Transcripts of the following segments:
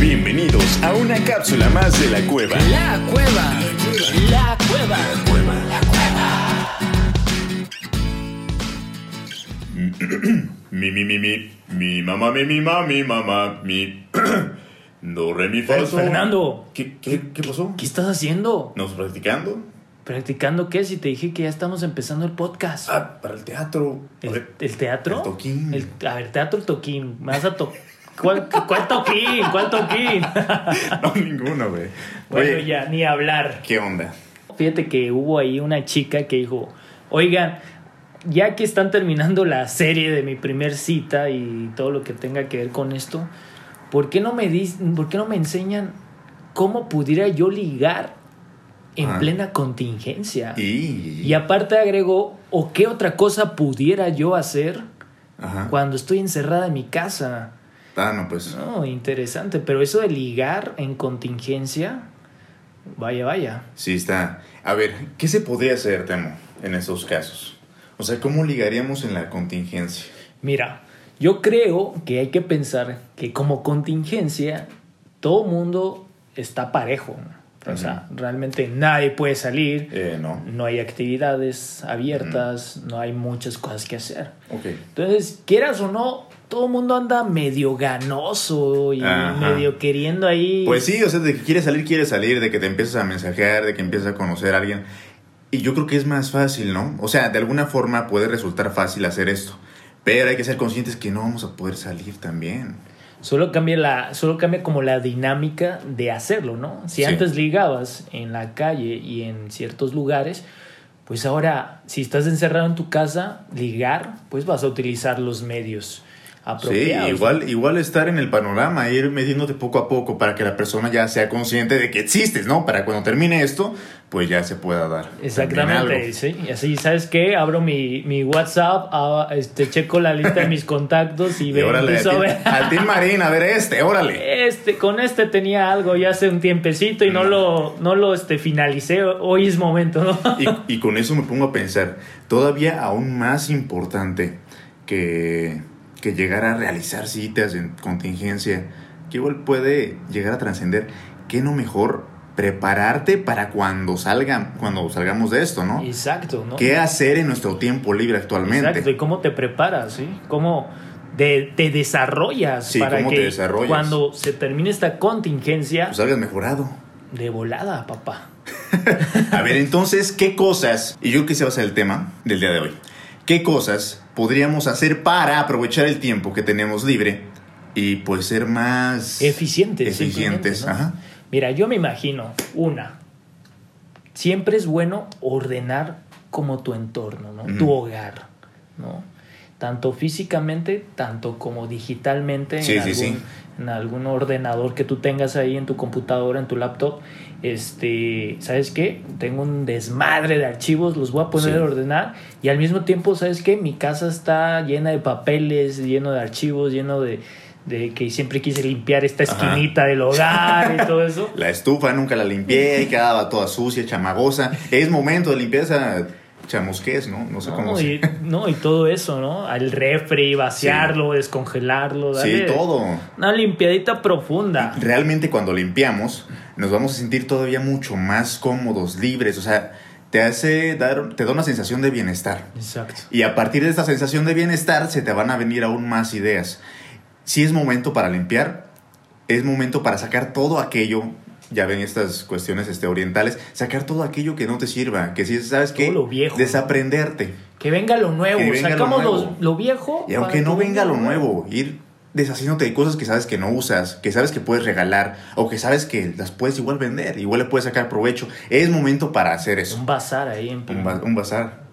Bienvenidos a una cápsula más de la cueva. La cueva. La cueva. La cueva. Mi, mi, mi, mi. Mi mamá, mi, mi, mamá, mi mamá, mi. Do, re, mi, fa. Fernando, ¿Qué, qué, qué pasó? ¿qué estás haciendo? ¿Nos practicando? ¿Practicando qué? Si te dije que ya estamos empezando el podcast. Ah, para el teatro. ¿El, teatro? el toquín. El- a ver, teatro, el toquín. Me vas a to... ¿Cuál, ¿Cuál toquín? ¿Cuál toquín? No, ninguno, güey. bueno, Oye, ya, ni hablar. ¿Qué onda? Fíjate que hubo ahí una chica que dijo, oigan, ya que están terminando la serie de mi primer cita y todo lo que tenga que ver con esto, ¿por qué no me, ¿por qué no me enseñan cómo pudiera yo ligar en Ah. plena contingencia? Y. Y aparte agregó, ¿o qué otra cosa pudiera yo hacer Ajá. cuando estoy encerrada en mi casa? Ah, no, pues. No, interesante, pero eso de ligar en contingencia, vaya, vaya. Sí, está. A ver, ¿qué se podría hacer, Temo, en esos casos? O sea, ¿cómo ligaríamos en la contingencia? Mira, yo creo que hay que pensar que como contingencia todo mundo está parejo. O sea, realmente nadie puede salir, Eh, no. no hay actividades abiertas, no hay muchas cosas que hacer. Ok. Entonces, quieras o no, todo el mundo anda medio ganoso y Ajá. medio queriendo ahí. Pues sí, o sea, de que quieres salir, quieres salir, de que te empiezas a mensajear, de que empiezas a conocer a alguien. Y yo creo que es más fácil, ¿no? O sea, de alguna forma puede resultar fácil hacer esto. Pero hay que ser conscientes que no vamos a poder salir también. Solo cambia la, solo cambia como la dinámica de hacerlo, ¿no? Si Sí. antes ligabas en la calle y en ciertos lugares, pues ahora, si estás encerrado en tu casa, ligar, pues vas a utilizar los medios Sí, igual, igual estar en el panorama, ir metiéndote poco a poco para que la persona ya sea consciente de que existes, ¿no? Para cuando termine esto, pues ya se pueda dar. Exactamente, sí. Y así, ¿sabes qué? Abro mi, mi WhatsApp, este, checo la lista de mis contactos y, Y ve, órale, al ver. Al Team Marín, a ver este, órale. Este, con este tenía algo ya hace un tiempecito y no, No. lo, no lo este, finalicé. Hoy es momento, ¿no? Y, y con eso me pongo a pensar, todavía aún más importante que, que llegar a realizar citas en contingencia, que igual puede llegar a trascender, ¿qué no mejor prepararte para cuando salgan, cuando salgamos de esto, ¿no? Exacto, ¿no? ¿Qué hacer en nuestro tiempo libre actualmente? Exacto, y cómo te preparas, ¿sí? Cómo te desarrollas Sí, para cómo que te desarrollas. cuando se termine esta contingencia, Pues salgas mejorado. de volada, papá. A ver, entonces, ¿qué cosas, y yo creo que ese va a ser el tema del día de hoy, qué cosas podríamos hacer para aprovechar el tiempo que tenemos libre y pues ser más Eficientes. eficientes? Ajá. Mira, yo me imagino, una, siempre es bueno ordenar como tu entorno, ¿no? Tu hogar, ¿no? Tanto físicamente, tanto como digitalmente Sí, en, sí, algún, sí. en algún ordenador que tú tengas ahí en tu computadora, en tu laptop. Este, ¿sabes qué? Tengo un desmadre de archivos, los voy a poner a ordenar y al mismo tiempo, ¿sabes qué? Mi casa está llena de papeles, lleno de archivos, lleno de, de que siempre quise limpiar esta Ajá. esquinita del hogar y todo eso. La estufa nunca la limpié y quedaba toda sucia, chamagosa. Es momento de limpiar esa chamusqués, ¿no? No sé cómo se... y, no, y todo eso, ¿no? Al refri, vaciarlo, descongelarlo, Sí, darle todo. Una limpiadita profunda. Realmente cuando limpiamos nos vamos a sentir todavía mucho más cómodos, libres, o sea, te hace dar, te da una sensación de bienestar. Exacto. Y a partir de esta sensación de bienestar se te van a venir aún más ideas. Si es momento para limpiar, es momento para sacar todo aquello, ya ven estas cuestiones este, orientales, sacar todo aquello que no te sirva, que si sabes que desaprenderte. Que venga lo nuevo. Venga Sacamos lo, nuevo. lo viejo. Y aunque no venga lo nuevo, ir deshaciéndote de cosas que sabes que no usas, que sabes que puedes regalar o que sabes que las puedes igual vender, igual le puedes sacar provecho. Es momento para hacer eso. Un bazar ahí en Un, ba- un bazar.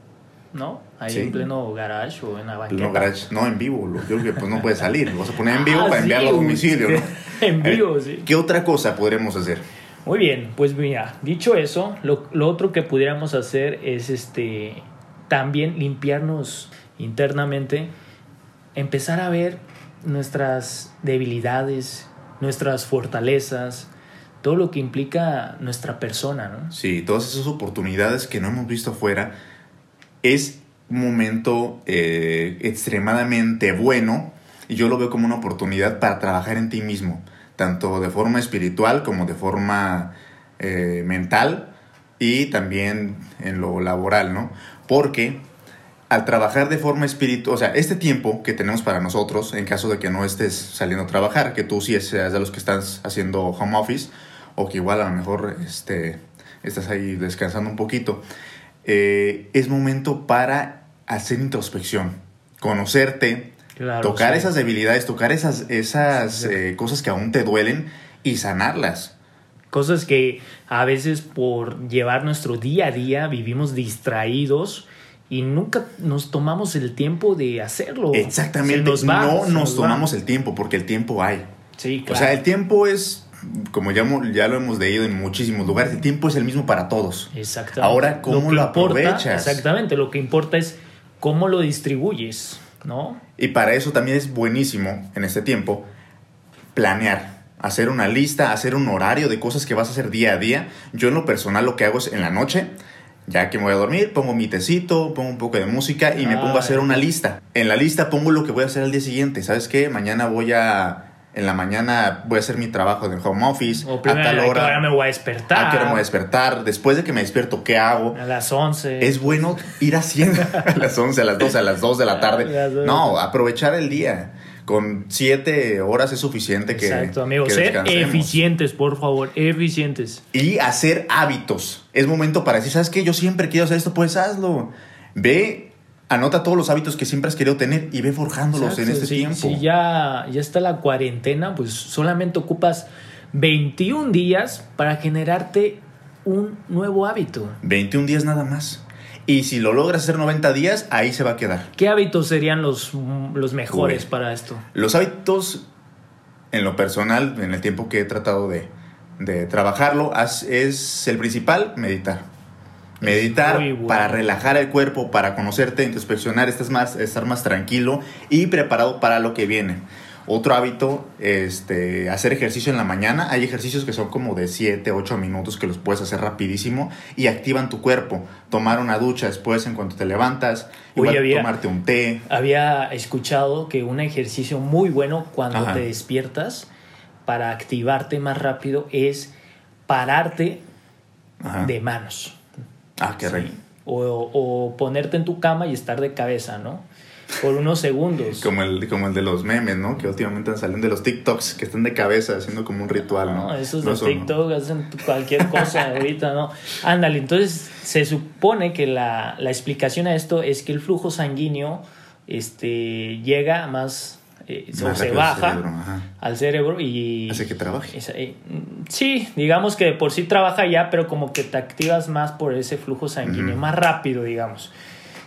¿no? Ahí Sí. en pleno garage o en la banqueta. No, garage, no en vivo, lo- yo creo que pues no puedes salir, lo vas a poner en vivo Ah, para sí, enviarlo a domicilio, ¿no? en ver, vivo, sí. ¿Qué otra cosa podremos hacer? Muy bien, pues mira, dicho eso, lo, lo otro que pudiéramos hacer es este también limpiarnos internamente, empezar a ver nuestras debilidades, nuestras fortalezas, todo lo que implica nuestra persona, ¿no? Sí, todas esas oportunidades que no hemos visto afuera, es momento eh, extremadamente bueno y yo lo veo como una oportunidad para trabajar en ti mismo, tanto de forma espiritual como de forma eh, mental y también en lo laboral, ¿no? Porque al trabajar de forma espiritual, o sea, este tiempo que tenemos para nosotros, en caso de que no estés saliendo a trabajar, que tú sí seas de los que estás haciendo home office, o que igual a lo mejor este, estás ahí descansando un poquito, eh, es momento para hacer introspección, conocerte, tocar esas debilidades, tocar esas, esas eh, cosas que aún te duelen y sanarlas. Cosas que a veces por llevar nuestro día a día vivimos distraídos y nunca nos tomamos el tiempo de hacerlo. Exactamente, no nos, tomamos el tiempo porque el tiempo hay. Sí, claro. O sea, el tiempo es, como ya, ya lo hemos leído en muchísimos lugares, el tiempo es el mismo para todos. Exactamente. Ahora, ¿cómo lo, aprovechas? exactamente, lo que importa es cómo lo distribuyes, ¿no? Y para eso también es buenísimo en este tiempo planear hacer una lista, hacer un horario de cosas que vas a hacer día a día. Yo en lo personal lo que hago es en la noche ya que me voy a dormir, pongo mi tecito, pongo un poco de música y me pongo a hacer una lista. En la lista pongo lo que voy a hacer al día siguiente. ¿Sabes qué? Mañana voy a... En la mañana voy a hacer mi trabajo de home office. a tal hora. Ahora me voy a despertar. A qué hora me voy a despertar. Después de que me despierto, ¿qué hago? A las 11. Es bueno ir haciendo a las 11, a las 12, a las 2 de la tarde. No, aprovechar el día con siete horas es suficiente que. Exacto, amigos. Ser eficientes, por favor, eficientes. Y hacer hábitos. Es momento para decir, ¿sabes qué? Yo siempre quiero hacer esto, pues hazlo. Ve, anota todos los hábitos que siempre has querido tener y ve forjándolos en este tiempo. Si ya, ya está la cuarentena, pues solamente ocupas 21 días para generarte un nuevo hábito. 21 días nada más. Y si lo logras hacer 90 días, ahí se va a quedar. ¿Qué hábitos serían los, los mejores para esto? Los hábitos, en lo personal, en el tiempo que he tratado de, de trabajarlo, es el principal, meditar. Meditar para relajar el cuerpo, para conocerte, introspeccionar, estar más, estar más tranquilo y preparado para lo que viene. Otro hábito, este, hacer ejercicio en la mañana. Hay ejercicios que son como de 7, 8 minutos que los puedes hacer rapidísimo y activan tu cuerpo. Tomar una ducha después en cuanto te levantas, igual tomarte un té. Había escuchado que un ejercicio muy bueno cuando te despiertas para activarte más rápido es pararte de manos. Ah, qué rey. O, o ponerte en tu cama y estar de cabeza, ¿no? por unos segundos. Como el, como el de los memes, ¿no? Que últimamente salen de los TikToks que están de cabeza haciendo como un ritual, ¿no? No, esos de TikTok hacen cualquier cosa ahorita, ¿no? Ándale, entonces se supone que la, la, explicación a esto es que el flujo sanguíneo este, llega más eh, se baja al cerebro y... Hace que trabaje. Eh, sí, digamos que por sí trabaja ya, pero como que te activas más por ese flujo sanguíneo, más rápido, digamos.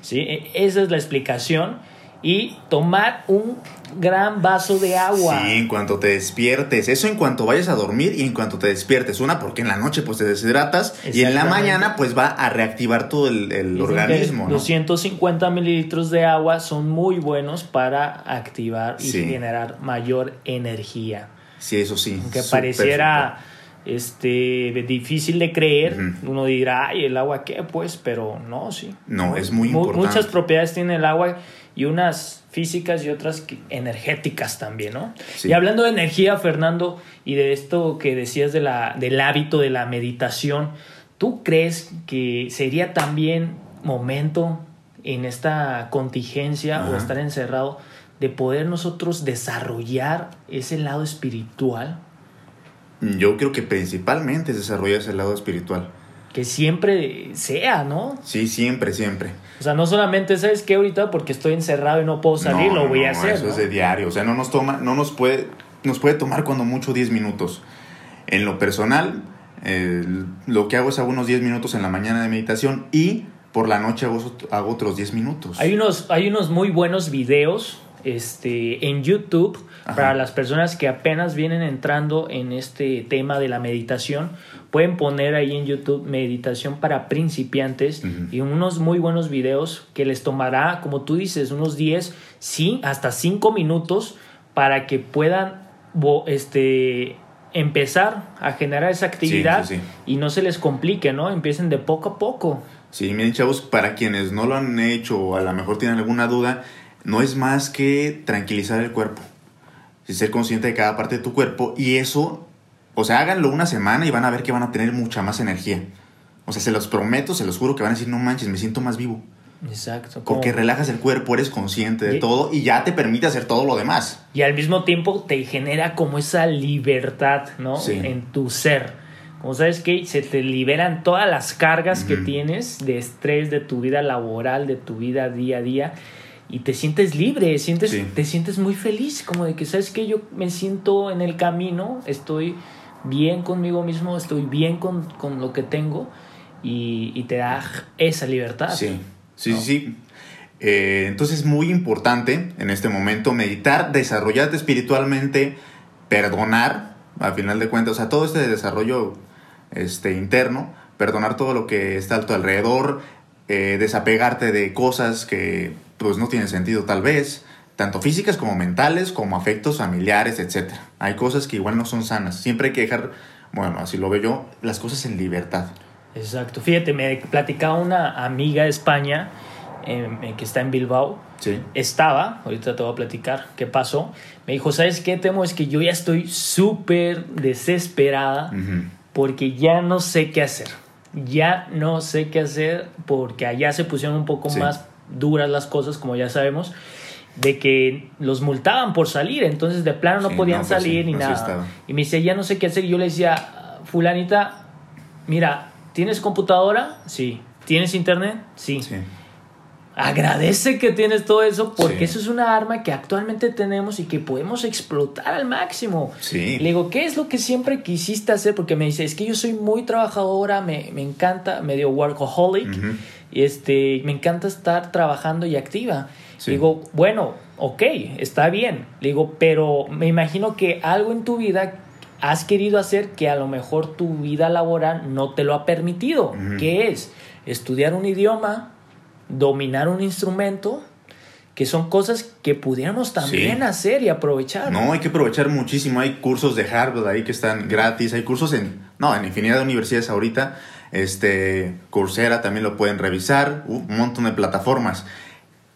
¿sí? E, esa es la explicación y tomar un gran vaso de agua. Sí, en cuanto te despiertes. Eso en cuanto vayas a dormir y en cuanto te despiertes. Una, porque en la noche pues te deshidratas y en la mañana pues va a reactivar todo el, organismo. 250 mililitros de agua son muy buenos para activar y generar mayor energía. Sí, eso sí. Aunque pareciera este, difícil de creer. Uno dirá, ay, ¿el agua qué? Pues, pero no, sí. No, es muy importante. Muchas propiedades tiene el agua y unas físicas y otras energéticas también, ¿no? Y hablando de energía, Fernando, y de esto que decías de la, del hábito de la meditación, ¿tú crees que sería también momento en esta contingencia o estar encerrado de poder nosotros desarrollar ese lado espiritual? Yo creo que principalmente desarrolla ese lado espiritual. Que siempre sea, ¿no? Sí, siempre, siempre. O sea, no solamente, ¿sabes qué? Ahorita porque estoy encerrado y no puedo salir, lo voy a hacer. Eso es de diario. O sea, no nos toma, no nos puede, nos puede tomar cuando mucho 10 minutos. En lo personal, lo que hago es hago unos 10 minutos en la mañana de meditación y por la noche hago, hago otros 10 minutos. Hay unos, hay unos muy buenos videos este, en YouTube para las personas que apenas vienen entrando en este tema de la meditación. Pueden poner ahí en YouTube meditación para principiantes y unos muy buenos videos que les tomará, como tú dices, unos 10, sí, hasta 5 minutos para que puedan este, empezar a generar esa actividad y no se les complique, ¿no? Empiecen de poco a poco. Sí, miren chavos, para quienes no lo han hecho o a lo mejor tienen alguna duda, no es más que tranquilizar el cuerpo. ser consciente de cada parte de tu cuerpo y eso, o sea, háganlo una semana y van a ver que van a tener mucha más energía. O sea, se los prometo, se los juro que van a decir, no manches, me siento más vivo. Exacto. Porque relajas el cuerpo, eres consciente de Y- todo y ya te permite hacer todo lo demás. Y al mismo tiempo te genera como esa libertad, ¿no? Sí. En tu ser. Como sabes que se te liberan todas las cargas que tienes de estrés de tu vida laboral, de tu vida día a día. Y te sientes libre, sientes, Sí. te sientes muy feliz, como de que sabes que yo me siento en el camino, estoy bien conmigo mismo, estoy bien con, con lo que tengo y, y te da esa libertad. Sí, sí, ¿no? sí, sí. Eh, entonces es muy importante en este momento meditar, desarrollarte espiritualmente, perdonar, al final de cuentas, o sea, todo este desarrollo este, interno, perdonar todo lo que está a tu alrededor, eh, desapegarte de cosas que pues no tienen sentido tal vez, tanto físicas como mentales, como afectos familiares, etc. Hay cosas que igual no son sanas. Siempre hay que dejar, bueno, así lo veo yo, las cosas en libertad. Exacto. Fíjate, me platicaba una amiga de España eh, que está en Bilbao. Sí. Estaba, ahorita te voy a platicar qué pasó. Me dijo, ¿sabes qué temo? Es que yo ya estoy súper desesperada porque ya no sé qué hacer. Ya no sé qué hacer porque allá se pusieron un poco Sí. más duras las cosas, como ya sabemos, de que los multaban por salir, entonces de plano no Sí, podían no, pues salir sí, ni nada. estaba. Y me dice, ya no sé qué hacer. Y yo le decía, fulanita, mira, ¿tienes computadora? Sí. ¿Tienes internet? Sí. Sí. Agradece que tienes todo eso porque Sí. eso es una arma que actualmente tenemos y que podemos explotar al máximo. Sí. Le digo, ¿qué es lo que siempre quisiste hacer? Porque me dice, es que yo soy muy trabajadora, me, me encanta, medio workaholic, y este, me encanta estar trabajando y activa. Sí. Le digo, bueno, ok, está bien. Le digo, pero me imagino que algo en tu vida has querido hacer que a lo mejor tu vida laboral no te lo ha permitido. ¿Qué es? Estudiar un idioma, dominar un instrumento, que son cosas que pudiéramos también Sí. hacer y aprovechar. No, hay que aprovechar muchísimo. Hay cursos de Harvard ahí que están gratis. Hay cursos en, no, en infinidad de universidades ahorita. Este, Coursera también lo pueden revisar. uh, un montón de plataformas.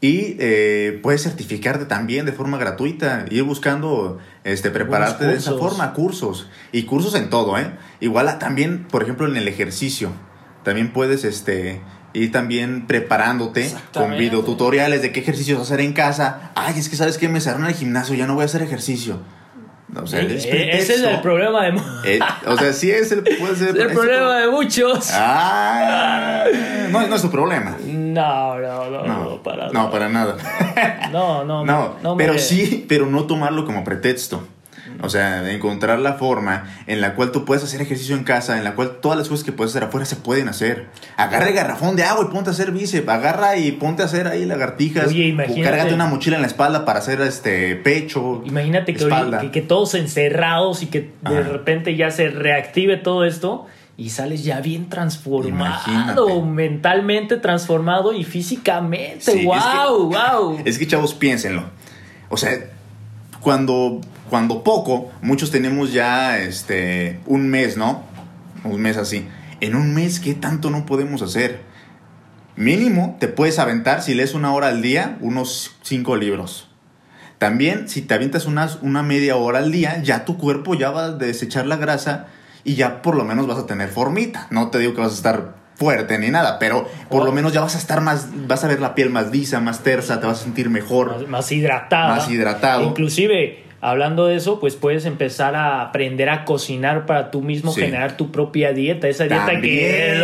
Y eh, puedes certificarte también de forma gratuita. Ir buscando, este, prepararte de esa forma. Cursos. Y cursos en todo, ¿eh? Igual también, por ejemplo, en el ejercicio. También puedes, este... Ir también preparándote con videotutoriales de qué ejercicios hacer en casa. Ay, es que sabes que me cerraron el gimnasio, ya no voy a hacer ejercicio. O sea, es ese es el problema de Eh, o sea, sí es el, puede ser el problema de muchos. Ah, no, no es tu problema. No, no, no, no, No, para no, nada. para nada. No, no, No, no pero me- sí, pero no tomarlo como pretexto. O sea, encontrar la forma en la cual tú puedes hacer ejercicio en casa, en la cual todas las cosas que puedes hacer afuera se pueden hacer. Agarra el garrafón de agua y ponte a hacer bíceps. Agarra y ponte a hacer ahí lagartijas. Oye, O. Cárgate una mochila en la espalda para hacer este pecho. Imagínate que, todos encerrados y que de Ajá. repente ya se reactive todo esto y sales ya bien transformado, Imagínate. mentalmente transformado y físicamente. Sí, es ¡Wow! que- ¡Wow! Es que chavos, piénsenlo. O sea, cuando, cuando poco, muchos tenemos ya este, un mes, ¿no? Un mes así. En un mes, ¿qué tanto no podemos hacer? Mínimo, te puedes aventar, si lees una hora al día, unos cinco libros. También, si te avientas unas, una media hora al día, ya tu cuerpo ya va a desechar la grasa y ya por lo menos vas a tener formita. No te digo que vas a estar fuerte ni nada, pero por lo menos ya vas a estar más, vas a ver la piel más lisa, más tersa, te vas a sentir mejor. Más, más hidratada. Más hidratado. Inclusive, hablando de eso, pues puedes empezar a aprender a cocinar para tú mismo, Sí. generar tu propia dieta. Esa dieta que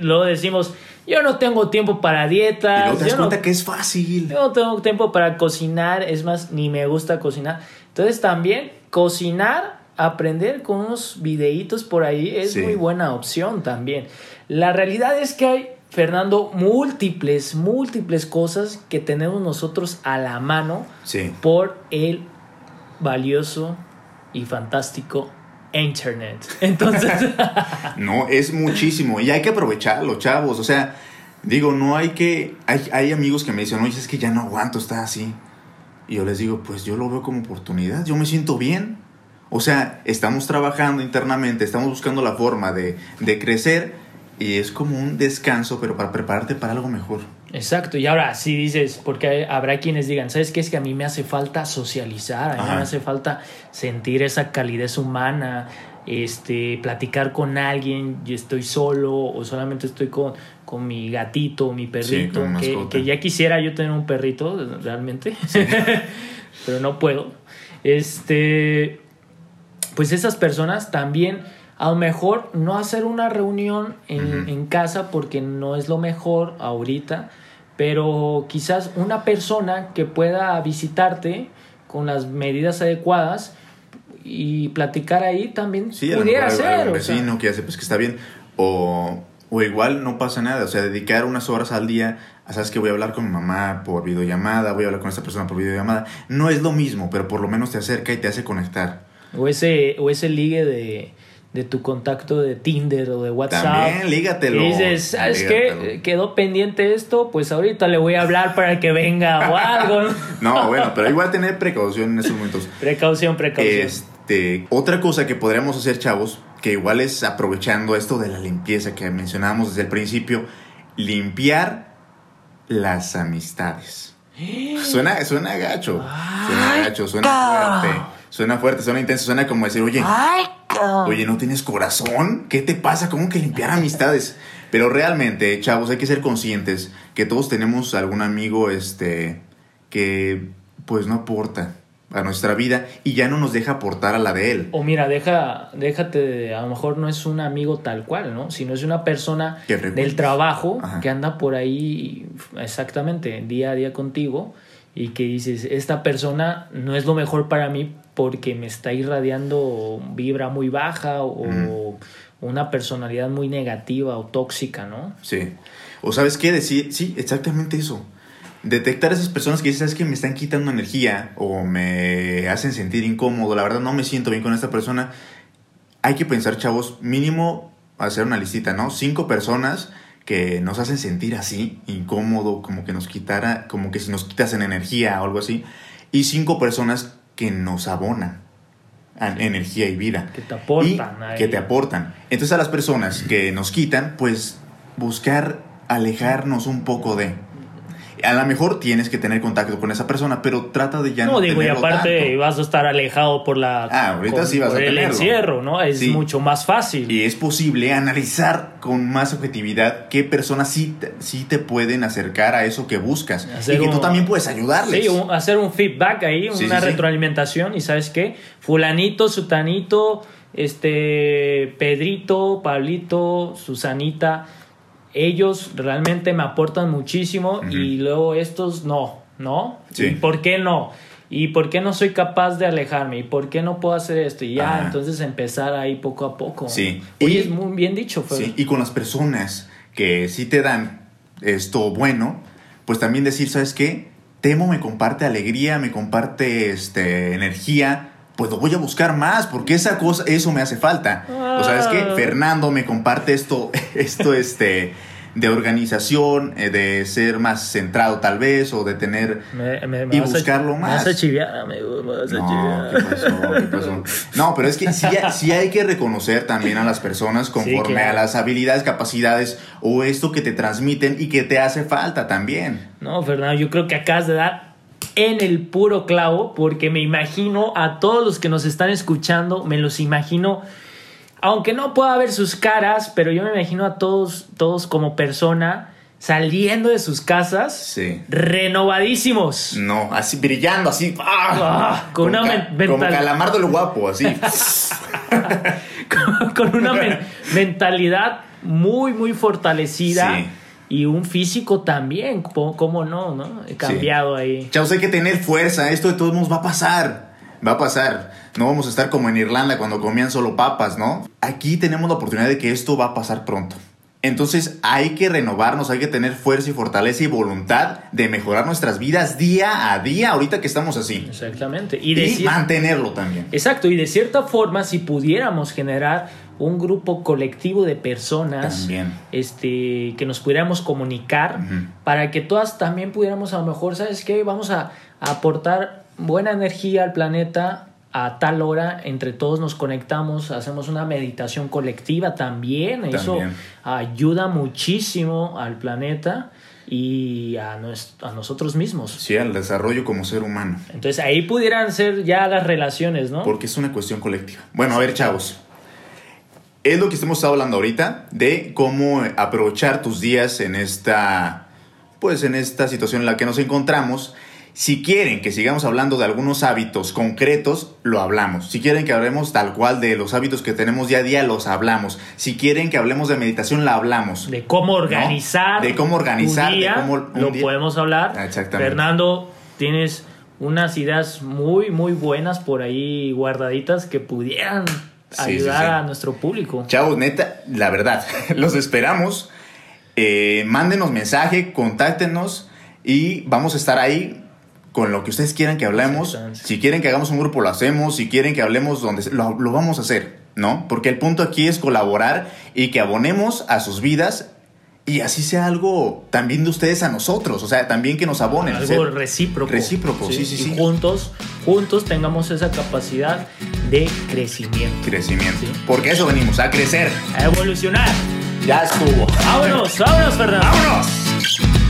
lo, decimos, yo no tengo tiempo para dietas. Y luego te das yo no cuenta que es fácil. Yo no tengo tiempo para cocinar, es más, ni me gusta cocinar. Entonces también cocinar, aprender con unos videitos por ahí es Sí. muy buena opción también. La realidad es que hay, Fernando, múltiples, múltiples cosas que tenemos nosotros a la mano Sí. por el valioso y fantástico Internet. Entonces, No, es muchísimo. Y hay que aprovecharlo, chavos. O sea, digo, no hay que. Hay, hay amigos que me dicen, oye, es que ya no aguanto estar así. Y yo les digo, pues yo lo veo como oportunidad. Yo me siento bien. O sea, estamos trabajando internamente, estamos buscando la forma de, de crecer. Y es como un descanso, pero para prepararte para algo mejor. Exacto, y ahora si dices, porque habrá quienes digan, ¿sabes qué? Es que a mí me hace falta socializar, a mí me hace falta sentir esa calidez humana, este, platicar con alguien, y estoy solo o solamente estoy con, con mi gatito, mi perrito, que, que, ya quisiera yo tener un perrito realmente, pero no puedo. Este, pues esas personas también, a lo mejor no hacer una reunión en, en casa porque no es lo mejor ahorita, pero quizás una persona que pueda visitarte con las medidas adecuadas y platicar ahí también sí, pudiera ser. Un vecino que hace pues que está bien o, o igual no pasa nada, o sea, dedicar unas horas al día a sabes que voy a hablar con mi mamá por videollamada, voy a hablar con esta persona por videollamada, no es lo mismo, pero por lo menos te acerca y te hace conectar. O ese o ese ligue de de tu contacto de Tinder o de WhatsApp. También, lígatelo. Y dices, ¿sabes qué? Quedó pendiente esto, pues ahorita le voy a hablar para que venga o algo. no, bueno, pero igual tener precaución en esos momentos. Precaución, precaución. Este, otra cosa que podríamos hacer, chavos, que igual es aprovechando esto de la limpieza que mencionábamos desde el principio, limpiar las amistades. Suena, suena gacho. Suena gacho, suena fuerte. Suena fuerte, suena intenso, suena como decir, oye, oye, ¿no tienes corazón? ¿Qué te pasa? ¿Cómo que limpiar amistades? Pero realmente, chavos, hay que ser conscientes que todos tenemos algún amigo este, que pues no aporta a nuestra vida y ya no nos deja aportar a la de él. O mira, deja, déjate, a lo mejor no es un amigo tal cual, ¿no? Sino es una persona del trabajo que anda por ahí exactamente día a día contigo y que dices, esta persona no es lo mejor para mí porque me está irradiando vibra muy baja o una personalidad muy negativa o tóxica, ¿no? Sí. O sabes qué decir, sí, exactamente eso. Detectar a esas personas que dicen, sabes que me están quitando energía o me hacen sentir incómodo, la verdad no me siento bien con esta persona. Hay que pensar, chavos, mínimo hacer una listita, ¿no? Cinco personas que nos hacen sentir así, incómodo, como que nos quitara, como que si nos quitasen energía o algo así, y cinco personas que nos abonan energía y vida. Que te aportan. que te aportan. Entonces a las personas que nos quitan, pues buscar alejarnos un poco de a lo mejor tienes que tener contacto con esa persona, pero trata de ya no, no digo, y aparte vas a estar alejado por la ah, ahorita sí vas a el encierro, ¿no? Es mucho más fácil. Y es posible analizar con más objetividad qué personas sí te, sí te pueden acercar a eso que buscas y que tú también puedes ayudarles. Sí, hacer un feedback ahí, una retroalimentación y sabes qué, fulanito, sutanito, este Pedrito, Pablito, Susanita, ellos realmente me aportan muchísimo y luego estos no, ¿no? Sí. ¿Y por qué no? ¿Y por qué no soy capaz de alejarme? ¿Y por qué no puedo hacer esto? Y ya, entonces empezar ahí poco a poco. Sí. y, es muy bien dicho. Sí, y con las personas que sí te dan esto bueno, pues también decir, ¿sabes qué? Temo me comparte alegría, me comparte este, energía, pues lo voy a buscar más, porque esa cosa, eso me hace falta. O sea, es que ah. Fernando me comparte esto, esto, este, de organización, eh, de ser más centrado tal vez, o de tener y buscarlo más. Me vas a chiviar, amigo, me vas a no, ¿qué pasó? ¿Qué pasó? No, pero es que sí, sí, hay que reconocer también a las personas conforme a las habilidades, capacidades o esto que te transmiten y que te hace falta también. No, Fernando, yo creo que acabas de dar en el puro clavo, porque me imagino a todos los que nos están escuchando, me los imagino, aunque no pueda ver sus caras, pero yo me imagino a todos, todos como persona saliendo de sus casas, sí. renovadísimos. No, así brillando, así, ¡ah! ah con, una mentalidad. Como calamardo el guapo, así. con, una mentalidad muy, muy fortalecida. Sí y un físico también, ¿cómo no? no? He cambiado ahí. Chavos, hay que tener fuerza, esto de todos modos va a pasar, va a pasar. No vamos a estar como en Irlanda cuando comían solo papas, ¿no? Aquí tenemos la oportunidad de que esto va a pasar pronto. Entonces hay que renovarnos, hay que tener fuerza y fortaleza y voluntad de mejorar nuestras vidas día a día, ahorita que estamos así. Exactamente. Y, y mantenerlo también. Exacto, y de cierta forma, si pudiéramos generar un grupo colectivo de personas este que nos pudiéramos comunicar para que todas también pudiéramos a lo mejor sabes qué vamos a, aportar buena energía al planeta a tal hora entre todos nos conectamos hacemos una meditación colectiva también, eso ayuda muchísimo al planeta y a, nuestro, a nosotros mismos. Sí, al desarrollo como ser humano. Entonces ahí pudieran ser ya las relaciones, ¿no? Porque es una cuestión colectiva. Bueno, a ver, chavos. Es lo que estamos hablando ahorita de cómo aprovechar tus días en esta, pues en esta situación en la que nos encontramos. Si quieren que sigamos hablando de algunos hábitos concretos, lo hablamos. Si quieren que hablemos tal cual de los hábitos que tenemos día a día, los hablamos. Si quieren que hablemos de meditación, la hablamos. De cómo organizar. De cómo organizar. un día, de cómo, un lo día- podemos hablar. Exactamente. Fernando, tienes unas ideas muy, muy buenas por ahí guardaditas que pudieran ayudar sí, sí. a nuestro público. Chavos, neta, la verdad, los esperamos. Eh, mándenos mensaje, contáctenos y vamos a estar ahí con lo que ustedes quieran que hablemos. Si quieren que hagamos un grupo, lo hacemos. Si quieren que hablemos donde lo, lo vamos a hacer, ¿no? Porque el punto aquí es colaborar y que abonemos a sus vidas y así sea algo también de ustedes a nosotros. O sea, también que nos abonen. Algo recíproco. recíproco, sí, sí, y sí. juntos, juntos tengamos esa capacidad de crecimiento, crecimiento. Sí. Porque eso venimos, a crecer. a evolucionar. Ya estuvo. Vámonos, vámonos, Fernando. ¡Vámonos!